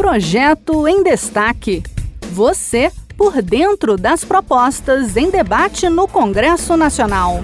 Projeto em Destaque. Você por dentro das propostas em debate no Congresso Nacional.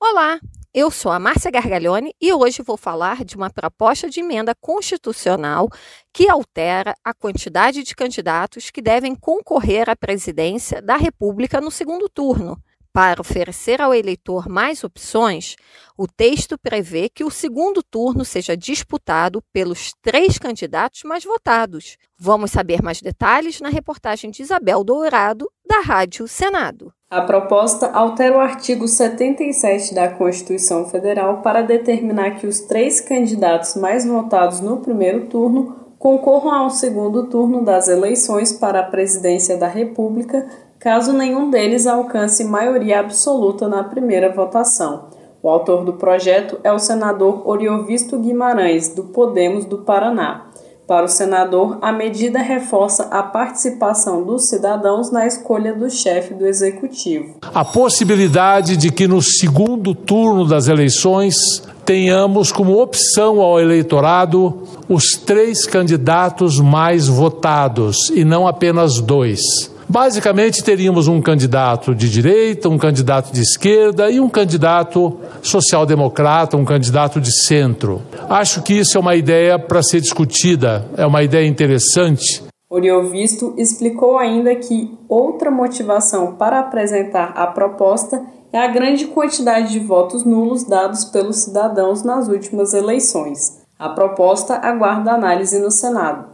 Olá, eu sou a Márcia Gargalhone e hoje vou falar de uma proposta de emenda constitucional que altera a quantidade de candidatos que devem concorrer à presidência da República no segundo turno. Para oferecer ao eleitor mais opções, o texto prevê que o segundo turno seja disputado pelos três candidatos mais votados. Vamos saber mais detalhes na reportagem de Isabel Dourado, da Rádio Senado. A proposta altera o artigo 77 da Constituição Federal para determinar que os três candidatos mais votados no primeiro turno concorram ao segundo turno das eleições para a presidência da República caso nenhum deles alcance maioria absoluta na primeira votação. O autor do projeto é o senador Oriovisto Guimarães, do Podemos do Paraná. Para o senador, a medida reforça a participação dos cidadãos na escolha do chefe do executivo. A possibilidade de que no segundo turno das eleições tenhamos como opção ao eleitorado os três candidatos mais votados e não apenas dois. Basicamente, teríamos um candidato de direita, um candidato de esquerda e um candidato social-democrata, um candidato de centro. Acho que isso é uma ideia para ser discutida, é uma ideia interessante. Oriovisto explicou ainda que outra motivação para apresentar a proposta é a grande quantidade de votos nulos dados pelos cidadãos nas últimas eleições. A proposta aguarda análise no Senado.